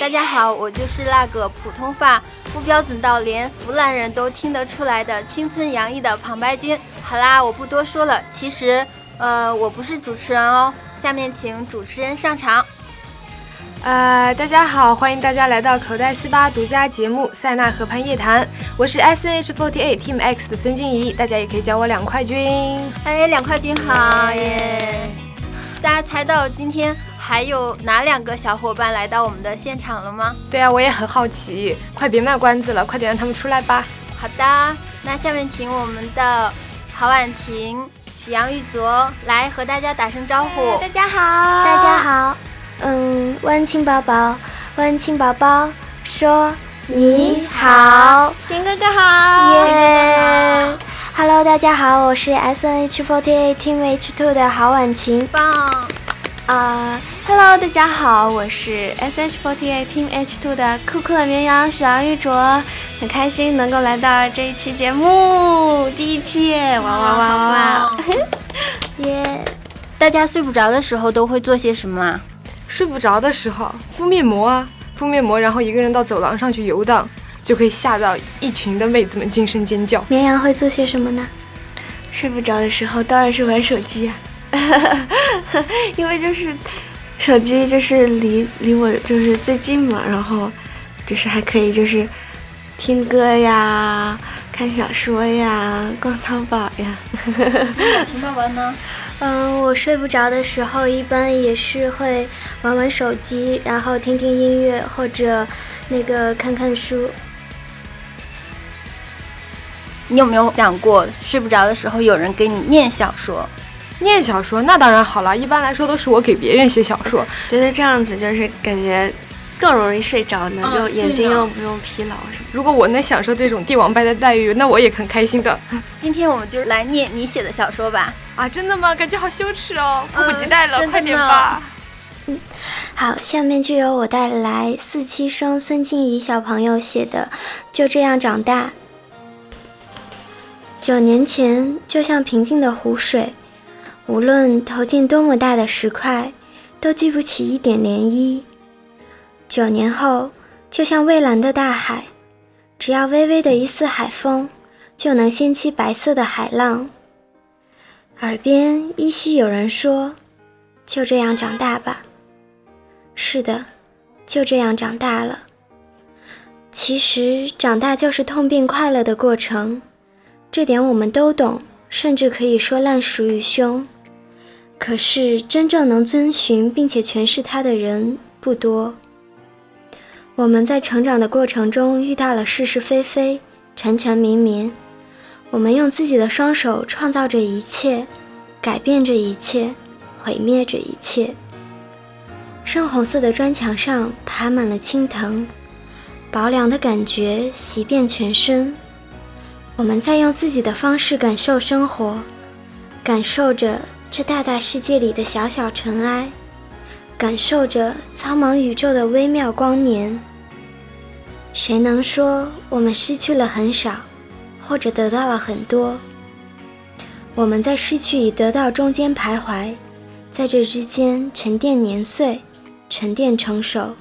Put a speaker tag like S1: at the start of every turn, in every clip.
S1: 大家好，我就是那个普通话不标准到连湖南人都听得出来的青春洋溢的旁白君。好啦，我不多说了，其实，呃，我不是主持人哦。下面请主持人上场。
S2: 呃，大家好，欢迎大家来到口袋四八独家节目《塞纳河畔夜谈》，我是 S N H forty eight Team X 的孙静怡，大家也可以叫我两块君。
S1: 哎，两块君好耶！大家猜到今天还有哪两个小伙伴来到我们的现场了吗？
S2: 对啊，我也很好奇，快别卖关子了，快点让他们出来吧。
S1: 好的，那下面请我们的郝婉晴、许阳玉卓来和大家打声招呼。
S3: 大家好，
S4: 大家好。嗯，万青宝宝，万青宝宝说你好，
S3: 晴哥哥好，
S4: 耶！Hello，大家好，我是 S N H forty eight Team H two 的郝婉晴，
S1: 棒！
S3: 啊，Hello，大家好，我是 S H forty eight Team H two 的酷酷的绵羊许阳玉卓，很开心能够来到这一期节目，第一期，哇哇哇哇！
S4: 耶！
S1: 大家睡不着的时候都会做些什么啊？
S2: 睡不着的时候敷面膜啊，敷面膜，然后一个人到走廊上去游荡，就可以吓到一群的妹子们惊声尖叫。
S4: 绵羊会做些什么呢？
S3: 睡不着的时候当然是玩手机啊，因为就是手机就是离离我就是最近嘛，然后就是还可以就是听歌呀、看小说呀、逛淘宝呀。
S1: 秦宝宝呢？
S4: 嗯，我睡不着的时候，一般也是会玩玩手机，然后听听音乐，或者那个看看书。
S1: 你有没有想过，睡不着的时候有人给你念小说？
S2: 念小说那当然好了，一般来说都是我给别人写小说，
S3: 觉得这样子就是感觉更容易睡着呢，又眼睛又不用疲劳，什么
S2: 如果我能享受这种帝王般的待遇，那我也很开心的。
S1: 今天我们就来念你写的小说吧。
S2: 啊，真的吗？感觉好羞耻哦，迫不及待了，快点吧。
S4: 嗯，好，下面就由我带来四期生孙静怡小朋友写的《就这样长大》。九年前，就像平静的湖水，无论投进多么大的石块，都激不起一点涟漪。九年后，就像蔚蓝的大海，只要微微的一丝海风，就能掀起白色的海浪。耳边依稀有人说：“就这样长大吧。”是的，就这样长大了。其实，长大就是痛并快乐的过程，这点我们都懂，甚至可以说烂熟于胸。可是，真正能遵循并且诠释它的人不多。我们在成长的过程中遇到了是是非非、缠缠绵绵。我们用自己的双手创造着一切，改变着一切，毁灭着一切。深红色的砖墙上爬满了青藤，薄凉的感觉袭遍全身。我们在用自己的方式感受生活，感受着这大大世界里的小小尘埃，感受着苍茫宇宙的微妙光年。谁能说我们失去了很少？或者得到了很多，我们在失去与得到中间徘徊，在这之间沉淀年岁，沉淀成熟。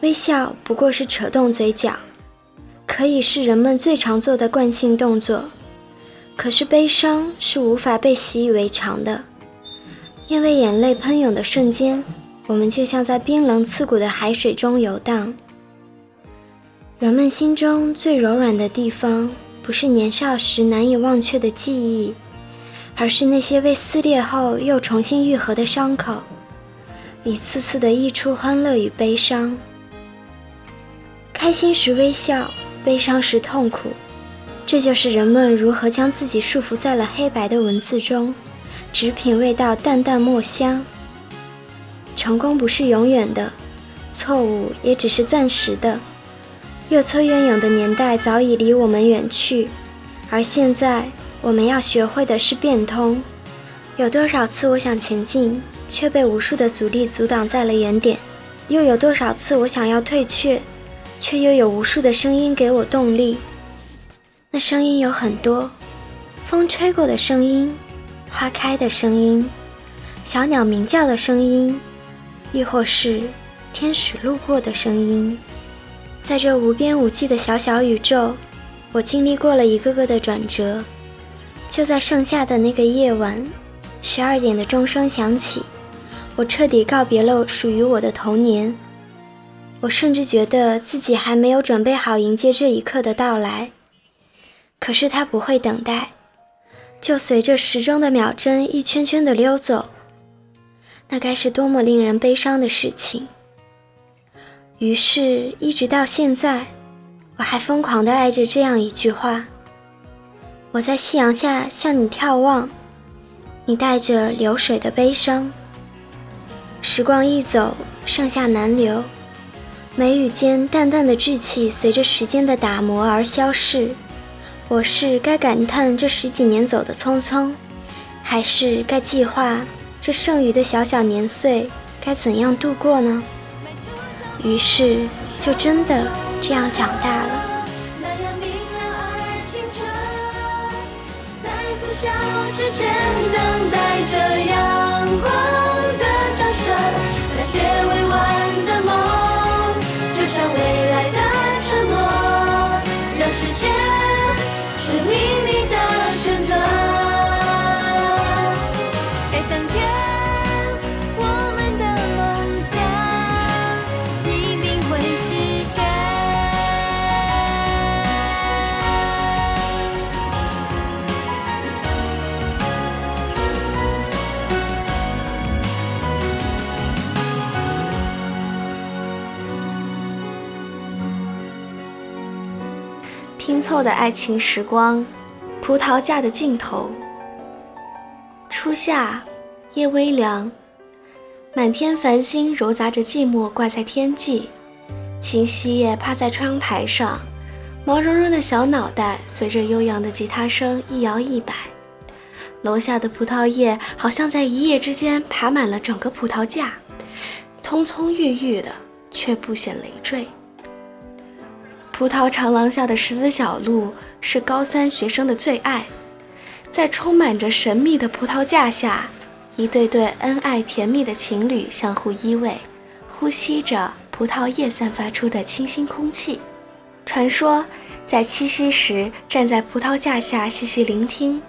S4: 微笑不过是扯动嘴角，可以是人们最常做的惯性动作。可是悲伤是无法被习以为常的，因为眼泪喷涌的瞬间，我们就像在冰冷刺骨的海水中游荡。人们心中最柔软的地方，不是年少时难以忘却的记忆，而是那些被撕裂后又重新愈合的伤口，一次次的溢出欢乐与悲伤。开心时微笑，悲伤时痛苦，这就是人们如何将自己束缚在了黑白的文字中，只品味到淡淡墨香。成功不是永远的，错误也只是暂时的。越挫越勇的年代早已离我们远去，而现在我们要学会的是变通。有多少次我想前进，却被无数的阻力阻挡在了原点；又有多少次我想要退却，却又有无数的声音给我动力。那声音有很多：风吹过的声音，花开的声音，小鸟鸣叫的声音，亦或是……天使路过的声音。在这无边无际的小小宇宙，我经历过了一个个的转折。就在盛夏的那个夜晚，十二点的钟声响起，我彻底告别了属于我的童年。我甚至觉得自己还没有准备好迎接这一刻的到来。可是它不会等待，就随着时钟的秒针一圈圈的溜走。那该是多么令人悲伤的事情。于是，一直到现在，我还疯狂地爱着这样一句话：我在夕阳下向你眺望，你带着流水的悲伤。时光一走，盛夏难留，眉宇间淡淡的稚气随着时间的打磨而消逝。我是该感叹这十几年走得匆匆，还是该计划这剩余的小小年岁该怎样度过呢？于是，就真的这样长大了。在拂晓之前，等待着阳
S3: 拼凑的爱情时光，葡萄架的尽头。初夏，夜微凉，满天繁星揉杂着寂寞挂在天际。秦夕夜趴在窗台上，毛茸茸的小脑袋随着悠扬的吉他声一摇一摆。楼下的葡萄叶好像在一夜之间爬满了整个葡萄架，葱葱郁郁的，却不显累赘。葡萄长廊下的石子小路是高三学生的最爱，在充满着神秘的葡萄架下，一对对恩爱甜蜜的情侣相互依偎，呼吸着葡萄叶散发出的清新空气。传说，在七夕时站在葡萄架下细细聆听，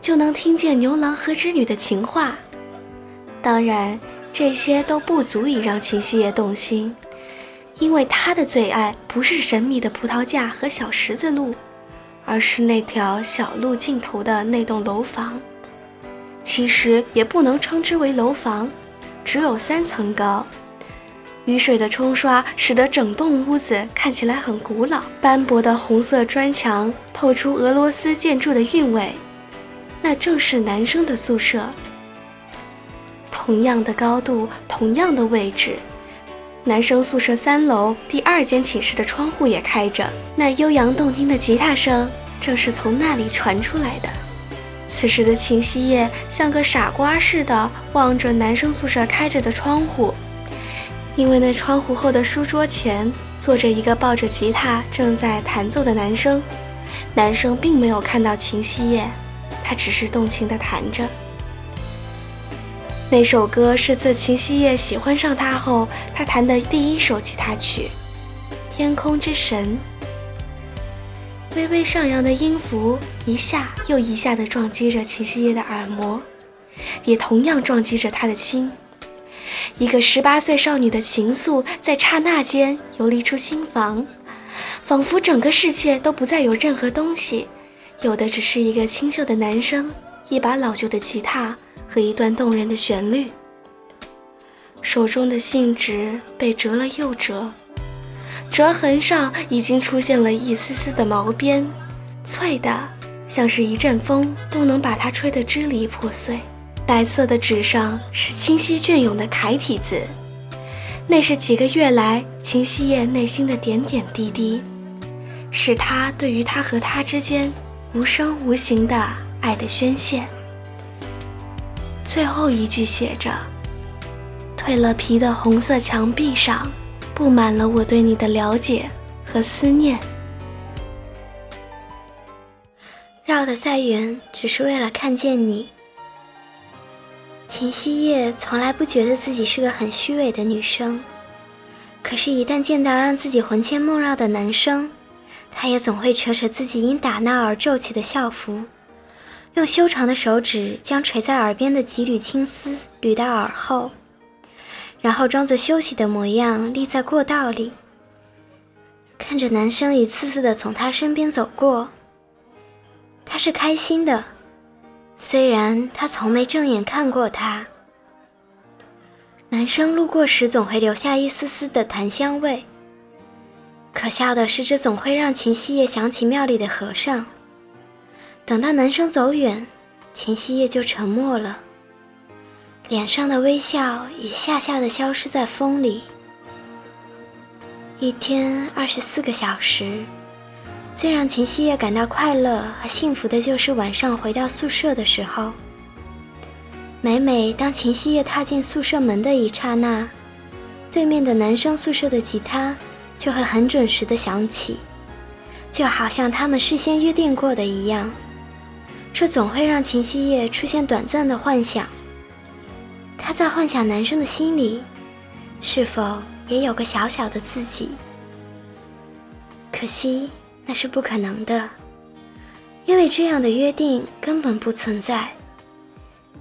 S3: 就能听见牛郎和织女的情话。当然，这些都不足以让秦夕夜动心。因为他的最爱不是神秘的葡萄架和小石子路，而是那条小路尽头的那栋楼房。其实也不能称之为楼房，只有三层高。雨水的冲刷使得整栋屋子看起来很古老，斑驳的红色砖墙透出俄罗斯建筑的韵味。那正是男生的宿舍，同样的高度，同样的位置。男生宿舍三楼第二间寝室的窗户也开着，那悠扬动听的吉他声正是从那里传出来的。此时的秦夕夜像个傻瓜似的望着男生宿舍开着的窗户，因为那窗户后的书桌前坐着一个抱着吉他正在弹奏的男生。男生并没有看到秦夕夜，他只是动情地弹着。那首歌是自秦夕夜喜欢上他后，他弹的第一首吉他曲，《天空之神》。微微上扬的音符，一下又一下地撞击着秦夕夜的耳膜，也同样撞击着他的心。一个十八岁少女的情愫，在刹那间游离出心房，仿佛整个世界都不再有任何东西，有的只是一个清秀的男生，一把老旧的吉他。和一段动人的旋律，手中的信纸被折了又折，折痕上已经出现了一丝丝的毛边，脆的像是一阵风都能把它吹得支离破碎。白色的纸上是清晰隽永的楷体字，那是几个月来秦夕夜内心的点点滴滴，是他对于他和他之间无声无形的爱的宣泄。最后一句写着：“褪了皮的红色墙壁上，布满了我对你的了解和思念。
S4: 绕得再远，只是为了看见你。”秦夕夜从来不觉得自己是个很虚伪的女生，可是，一旦见到让自己魂牵梦绕的男生，她也总会扯扯自己因打闹而皱起的校服，用修长的手指将垂在耳边的几缕青丝捋到耳后，然后装作休息的模样立在过道里，看着男生一次次的从他身边走过。他是开心的，虽然他从没正眼看过他。男生路过时总会留下一丝丝的檀香味。可笑的是，这总会让秦夕夜想起庙里的和尚。等到男生走远，秦夕夜就沉默了，脸上的微笑一下下的消失在风里。一天二十四个小时。最让秦夕夜感到快乐和幸福的就是晚上回到宿舍的时候。每每当秦夕夜踏进宿舍门的一刹那，对面的男生宿舍的吉他就会很准时的响起，就好像他们事先约定过的一样。这总会让秦夕夜出现短暂的幻想。他在幻想男生的心里，是否也有个小小的自己？可惜。那是不可能的，因为这样的约定根本不存在。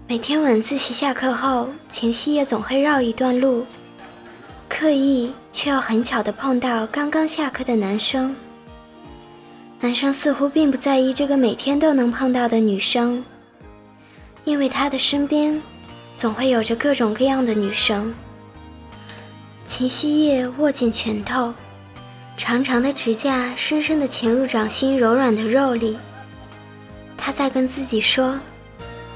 S4: 每天晚自习下课后，秦夕夜总会绕一段路，刻意却又很巧地碰到刚刚下课的男生。男生似乎并不在意这个每天都能碰到的女生，因为他的身边总会有着各种各样的女生。秦夕夜握紧拳头。长长的指甲深深地潜入掌心柔软的肉里。他在跟自己说：“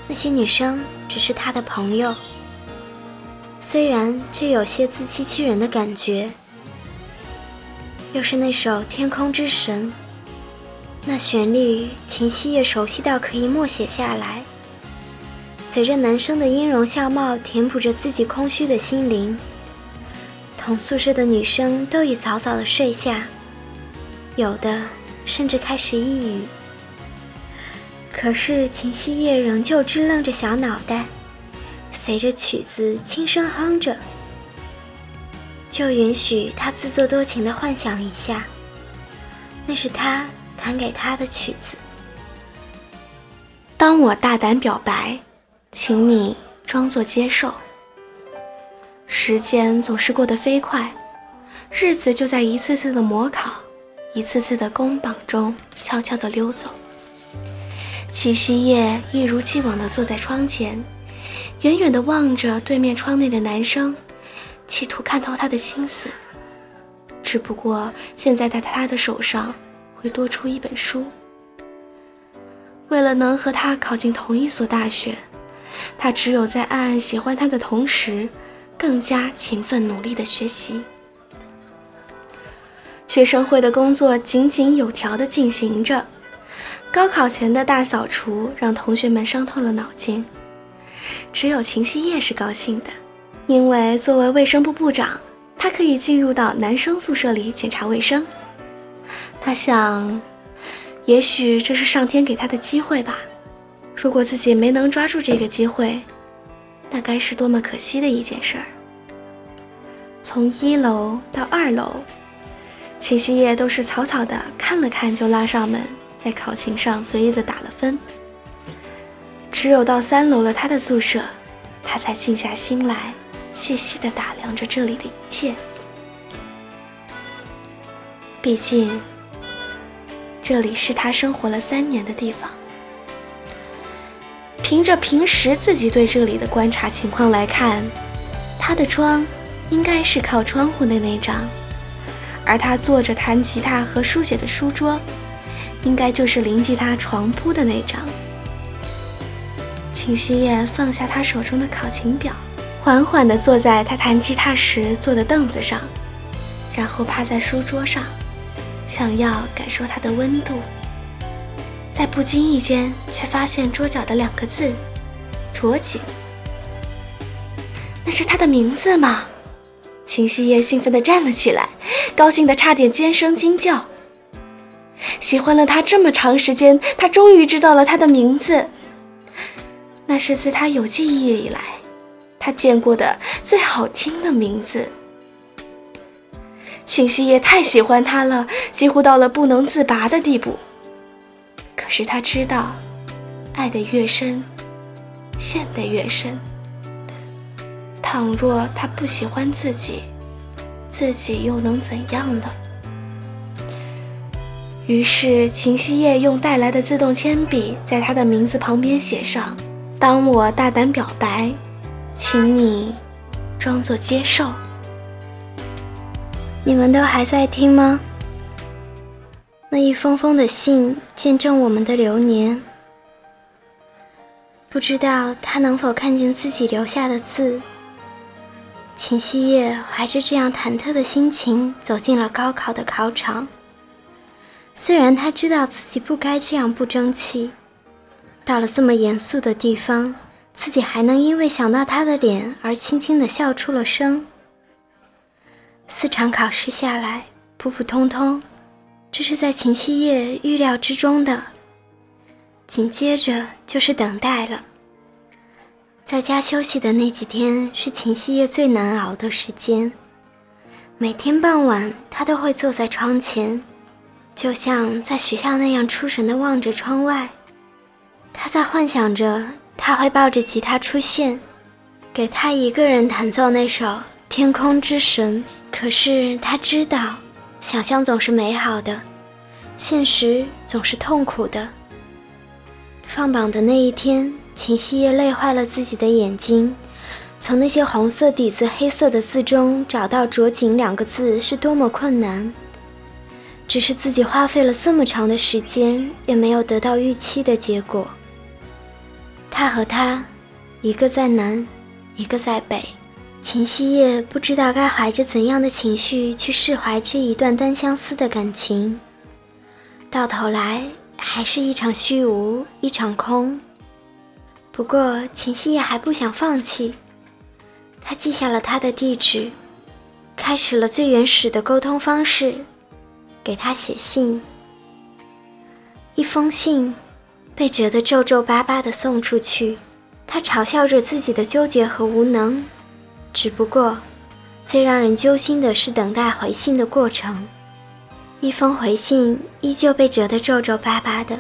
S4: 那些女生只是他的朋友。”虽然却有些自欺欺人的感觉。又是那首《天空之神》，那旋律秦夕也熟悉到可以默写下来。随着男生的音容笑貌填补着自己空虚的心灵。同宿舍的女生都已早早的睡下，有的甚至开始抑郁。可是秦夕夜仍旧支楞着小脑袋，随着曲子轻声哼着。就允许他自作多情的幻想一下，那是他弹给他的曲子。
S3: 当我大胆表白，请你装作接受。时间总是过得飞快，日子就在一次次的模考、一次次的攻榜中悄悄地溜走。七夕夜一如既往地坐在窗前，远远地望着对面窗内的男生，企图看透他的心思。只不过现在在他的手上会多出一本书。为了能和他考进同一所大学，他只有在暗暗喜欢他的同时。更加勤奋努力的学习，学生会的工作井井有条的进行着。高考前的大扫除让同学们伤透了脑筋，只有秦希叶是高兴的，因为作为卫生部部长，他可以进入到男生宿舍里检查卫生。他想，也许这是上天给他的机会吧。如果自己没能抓住这个机会，那该是多么可惜的一件事儿。从一楼到二楼，秦夕夜都是草草的看了看就拉上门，在考勤上随意的打了分。只有到三楼了他的宿舍，他才静下心来，细细的打量着这里的一切。毕竟，这里是他生活了三年的地方。凭着平时自己对这里的观察情况来看，他的窗应该是靠窗户的那张，而他坐着弹吉他和书写的书桌，应该就是临吉他床铺的那张。秦希叶放下他手中的考勤表，缓缓地坐在他弹吉他时坐的凳子上，然后趴在书桌上，想要感受它的温度。在不经意间，却发现桌角的两个字“卓景”，那是他的名字吗？秦夕夜兴奋地站了起来，高兴得差点尖声惊叫。喜欢了他这么长时间，他终于知道了他的名字。那是自他有记忆以来，他见过的最好听的名字。秦夕夜太喜欢他了，几乎到了不能自拔的地步。可是他知道，爱得越深，陷得越深。倘若他不喜欢自己，自己又能怎样呢？于是秦希叶用带来的自动铅笔，在他的名字旁边写上：“当我大胆表白，请你装作接受。”
S4: 你们都还在听吗？那一封封的信见证我们的流年，不知道他能否看见自己留下的字。秦夕夜怀着这样忐忑的心情走进了高考的考场。虽然他知道自己不该这样不争气，到了这么严肃的地方，自己还能因为想到他的脸而轻轻地笑出了声。四场考试下来，普普通通，这是在秦夕夜预料之中的。紧接着就是等待了。在家休息的那几天，是秦夕夜最难熬的时间。每天傍晚，他都会坐在窗前。就像在学校那样出神地望着窗外，他在幻想着他会抱着吉他出现，给他一个人弹奏那首《天空之神》。可是他知道，想象总是美好的，现实总是痛苦的。放榜的那一天，秦夕夜累坏了自己的眼睛，从那些红色底子黑色的字中找到“着锦”两个字是多么困难。只是自己花费了这么长的时间，也没有得到预期的结果。他和他，一个在南，一个在北。秦夕夜不知道该怀着怎样的情绪去释怀这一段单相思的感情。到头来，还是一场虚无，一场空。不过，秦夕夜还不想放弃。他记下了他的地址，开始了最原始的沟通方式。给他写信，一封信被折得皱皱巴巴的送出去。他嘲笑着自己的纠结和无能。只不过，最让人揪心的是等待回信的过程。一封回信依旧被折得皱皱巴巴的，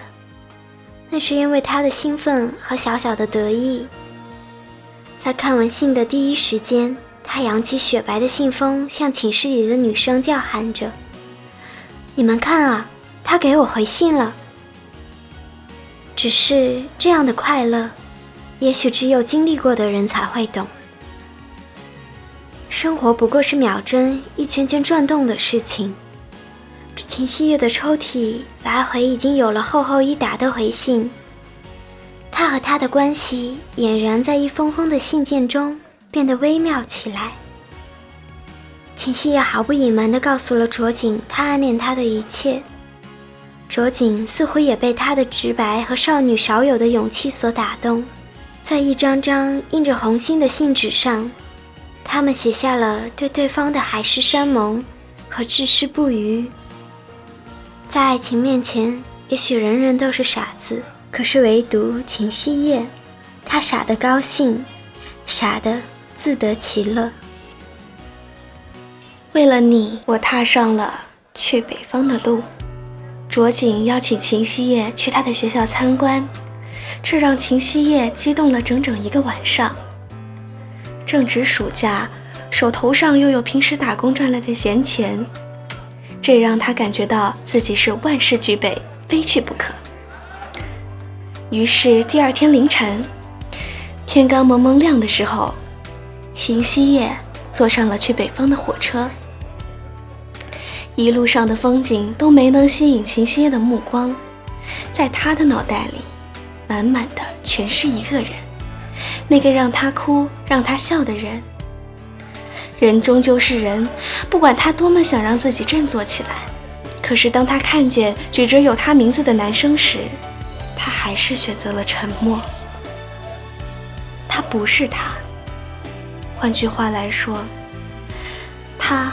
S4: 那是因为他的兴奋和小小的得意。在看完信的第一时间，他扬起雪白的信封，向寝室里的女生叫喊着。你们看啊，他给我回信了。只是这样的快乐，也许只有经历过的人才会懂。生活不过是秒针一圈圈转动的事情。秦希月的抽屉来回已经有了厚厚一沓的回信，他和他的关系俨然在一封封的信件中变得微妙起来。秦夕也毫不隐瞒地告诉了卓锦，他暗恋他的一切。卓锦似乎也被他的直白和少女少有的勇气所打动，在一张张印着红心的信纸上，他们写下了对对方的海誓山盟和至死不渝。在爱情面前，也许人人都是傻子，可是唯独秦夕夜，他傻得高兴，傻得自得其乐。
S3: 为了你，我踏上了去北方的路。卓锦邀请秦夕夜去他的学校参观，这让秦夕夜激动了整整一个晚上。正值暑假，手头上又有平时打工赚来的闲钱，这让他感觉到自己是万事俱备，非去不可。于是第二天凌晨，天刚蒙蒙亮的时候，秦夕夜。坐上了去北方的火车，一路上的风景都没能吸引秦夕夜的目光，在他的脑袋里，满满的全是一个人，那个让他哭、让他笑的人。人终究是人，不管他多么想让自己振作起来，可是当他看见举着有他名字的男生时，他还是选择了沉默。他不是他。换句话来说，他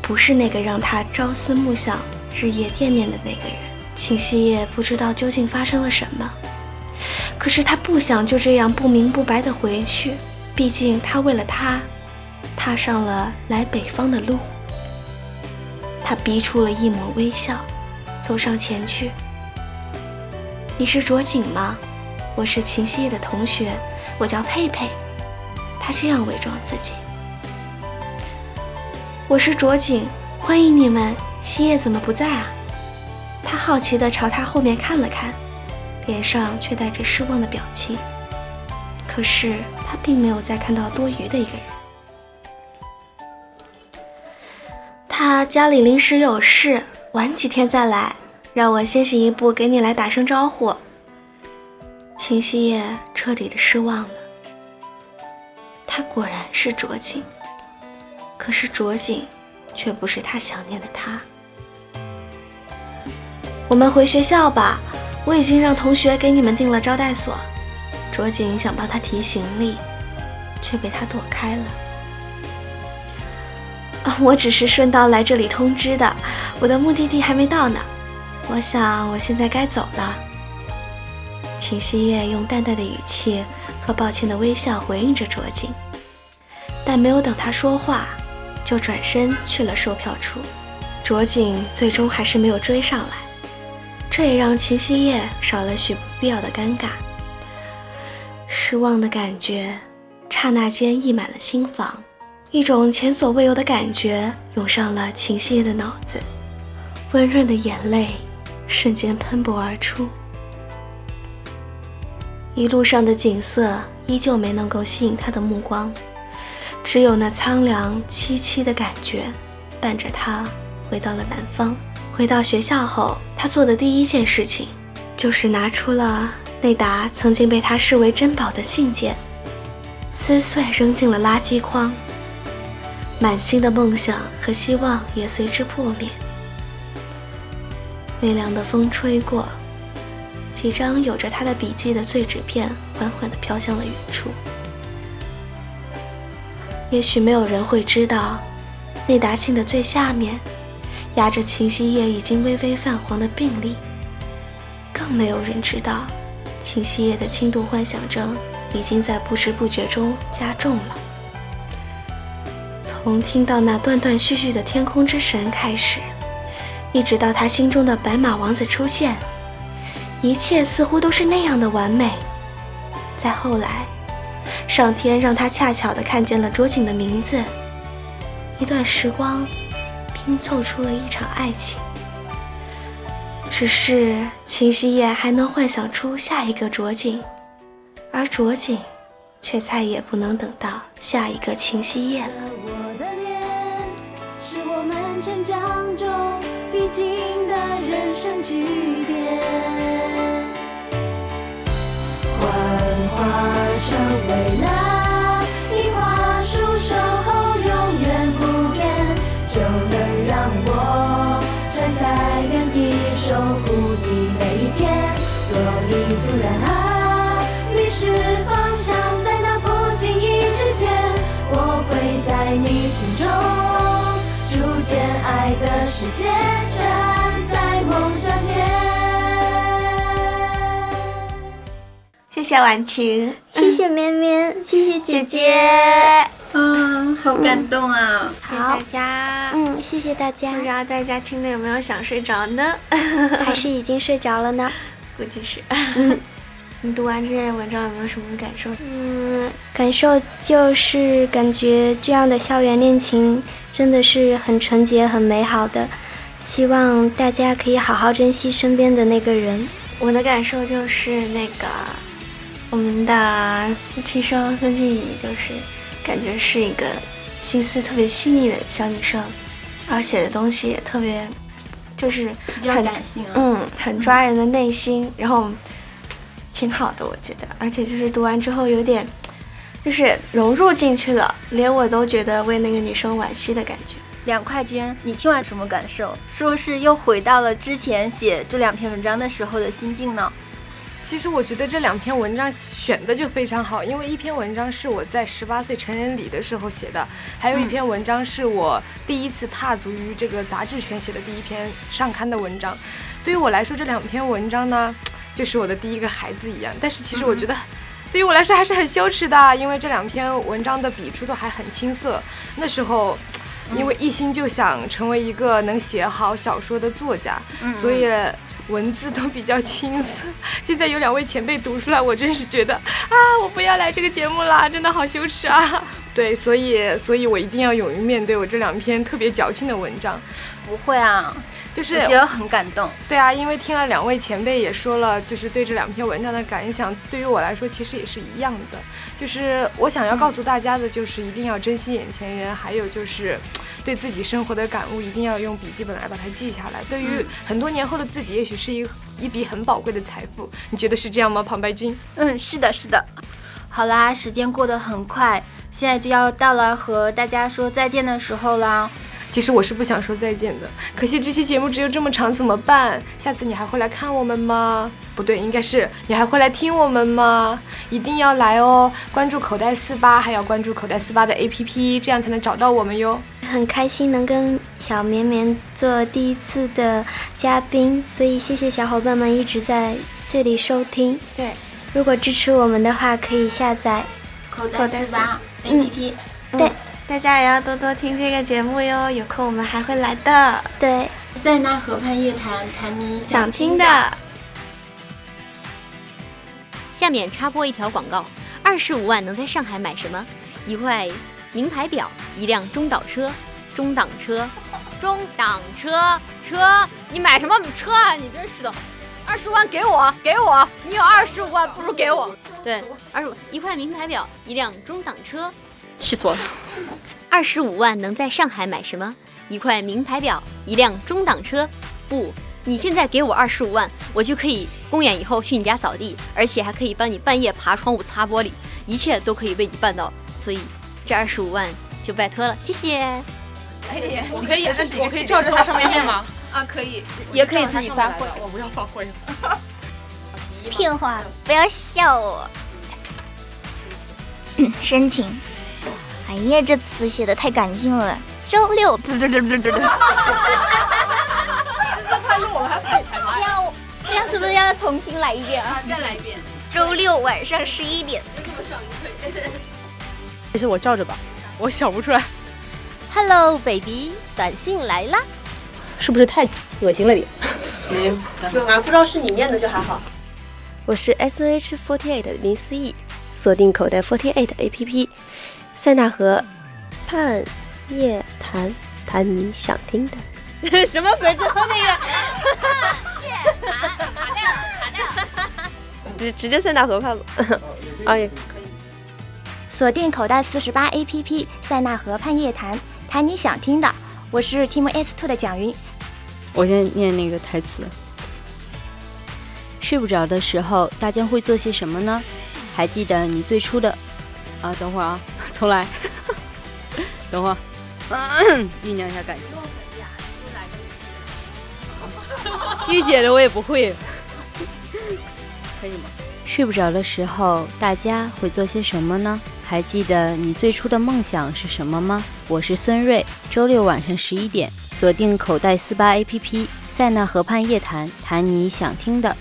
S3: 不是那个让他朝思暮想、日夜惦念的那个人。秦夕夜不知道究竟发生了什么，可是他不想就这样不明不白的回去。毕竟他为了他，踏上了来北方的路。他逼出了一抹微笑，走上前去。你是卓景吗？我是秦希叶的同学，我叫佩佩。他这样伪装自己。我是卓景，欢迎你们。希叶怎么不在啊？他好奇地朝他后面看了看，脸上却带着失望的表情。可是他并没有再看到多余的一个人。他家里临时有事，晚几天再来，让我先行一步给你来打声招呼。秦夕夜彻底的失望了。他果然是卓景，可是卓景却不是他想念的他。我们回学校吧，我已经让同学给你们订了招待所。卓景想帮他提行李，却被他躲开了。我只是顺道来这里通知的，我的目的地还没到呢。我想我现在该走了。秦夕夜用淡淡的语气和抱歉的微笑回应着卓景。但没有等他说话，就转身去了售票处。卓景最终还是没有追上来，这也让秦夕夜少了许不必要的尴尬。失望的感觉刹那间溢满了心房，一种前所未有的感觉涌上了秦夕夜的脑子，温润的眼泪瞬间喷薄而出。一路上的景色依旧没能够吸引他的目光。只有那苍凉凄凄的感觉，伴着他回到了南方。回到学校后，他做的第一件事情，就是拿出了内达曾经被他视为珍宝的信件，撕碎扔进了垃圾筐。满心的梦想和希望也随之破灭。微凉的风吹过，几张有着他的笔记的碎纸片缓缓地飘向了远处。也许没有人会知道，内达信的最下面压着秦夕夜已经微微泛黄的病历。更没有人知道，秦夕夜的轻度幻想症已经在不知不觉中加重了。从听到那断断续续的天空之神开始，一直到他心中的白马王子出现，一切似乎都是那样的完美。再后来。上天让他恰巧的看见了卓景的名字，一段时光拼凑出了一场爱情。只是秦夕夜还能幻想出下一个卓景，而卓景却再也不能等到下一个秦希叶了。
S5: 成为了樱能让我站在原地守护你每一天。若你突然啊迷失方向，在那不经意之间，我会在你心中逐渐爱的世界，站在梦想前。
S3: 谢谢婉晴，
S4: 谢谢绵绵，谢谢姐姐。
S1: 嗯，好感动啊！
S3: 谢谢大家。
S4: 嗯，谢谢大家。
S3: 不知道大家听的有没有想睡着呢？
S4: 还是已经睡着了呢？
S3: 估计是。你读完这篇文章有没有什么感受？
S4: 嗯，感受就是感觉这样的校园恋情真的是很纯洁、很美好的。希望大家可以好好珍惜身边的那个人。
S3: 我的感受就是那个。我们的四七生孙静怡就是感觉是一个心思特别细腻的小女生，然后写的东西也特别就是
S1: 比较感性，
S3: 嗯，很抓人的内心，然后挺好的，我觉得，而且就是读完之后有点就是融入进去了，连我都觉得为那个女生惋惜的感觉。
S1: 两块娟，你听完什么感受？是不是又回到了之前写这两篇文章的时候的心境呢？
S2: 其实我觉得这两篇文章选的就非常好，因为一篇文章是我在十八岁成人礼的时候写的，还有一篇文章是我第一次踏足于这个杂志圈写的第一篇上刊的文章。对于我来说，这两篇文章呢，就是我的第一个孩子一样。但是其实我觉得，对于我来说还是很羞耻的，因为这两篇文章的笔触都还很青涩。那时候，因为一心就想成为一个能写好小说的作家，所以文字都比较青涩。现在有两位前辈读出来，我真是觉得啊，我不要来这个节目啦，真的好羞耻啊！对，所以，所以我一定要勇于面对我这两篇特别矫情的文章。
S1: 不会啊，
S2: 就是
S1: 觉得很感动。
S2: 对啊，因为听了两位前辈也说了，就是对这两篇文章的感想，对于我来说其实也是一样的。就是我想要告诉大家的，就是一定要珍惜眼前人，还有就是对自己生活的感悟，一定要用笔记本来把它记下来。对于很多年后的自己，也许是一一笔很宝贵的财富。你觉得是这样吗，旁白君？
S1: 嗯，是的，是的。好啦，时间过得很快，现在就要到了和大家说再见的时候啦。
S2: 其实我是不想说再见的，可惜这期节目只有这么长，怎么办？下次你还会来看我们吗？不对，应该是你还会来听我们吗？一定要来哦！关注口袋四八，还要关注口袋四八的 APP，这样才能找到我们哟。
S4: 很开心能跟小绵绵做第一次的嘉宾，所以谢谢小伙伴们一直在这里收听。
S6: 对，
S4: 如果支持我们的话，可以下载
S1: 口袋四八 APP。
S4: 对。
S6: 大家也要多多听这个节目哟，有空我们还会来的。
S4: 对，
S1: 塞纳河畔夜谈，谈你
S6: 想听的。
S7: 下面插播一条广告：二十五万能在上海买什么？一块名牌表，一辆中岛车，中档车，中档车车，你买什么车啊？你真是的，二十万给我，给我，你有二十五万不如给我。对，二十五一块名牌表，一辆中档车。气死我了！二十五万能在上海买什么？一块名牌表，一辆中档车。不，你现在给我二十五万，我就可以公演以后去你家扫地，而且还可以帮你半夜爬窗户、擦玻璃，一切都可以为你办到。所以这二十五万就拜托了，谢谢。
S8: 可以，我可以，我可以照着它上面念吗？
S1: 啊，可以，
S8: 也可以自己发挥。我不要发挥。
S9: 骗话，不要笑我。深情。哎呀，这词写的太感性了。周六，不不不不不不。快
S8: 录，我们还彩排吗？
S9: 要，这样是不是要重新来一遍
S1: 啊？再来一遍。
S9: 周六晚上十一点。
S1: 就这么上一退。
S8: 其实我照着吧，我想不出来。
S7: Hello baby，短信来啦。
S8: 是不是太恶心了点？
S10: 啊，不知道是你念的就还好。
S11: 我是 S N H forty eight 林思义，锁定口袋 forty eight A P P。塞纳河畔夜谈，谈你想听的。
S10: 什么鬼？最后那个？
S9: 夜谈，卡掉，卡掉。
S11: 直直接塞纳河畔吧。啊也可
S9: 以。锁定口袋四十八 A P P，塞纳河畔夜谈，谈你想听的。我是 Team S Two 的蒋云。
S12: 我先念那个台词。睡不着的时候，大家会做些什么呢？还记得你最初的……啊，等会儿啊。重来，等会儿，酝酿一下感情。御姐的我也不会，可以吗？睡不着的时候，大家会做些什么呢？还记得你最初的梦想是什么吗？我是孙瑞，周六晚上十一点，锁定口袋四八 APP，塞纳河畔夜谈，谈你想听的。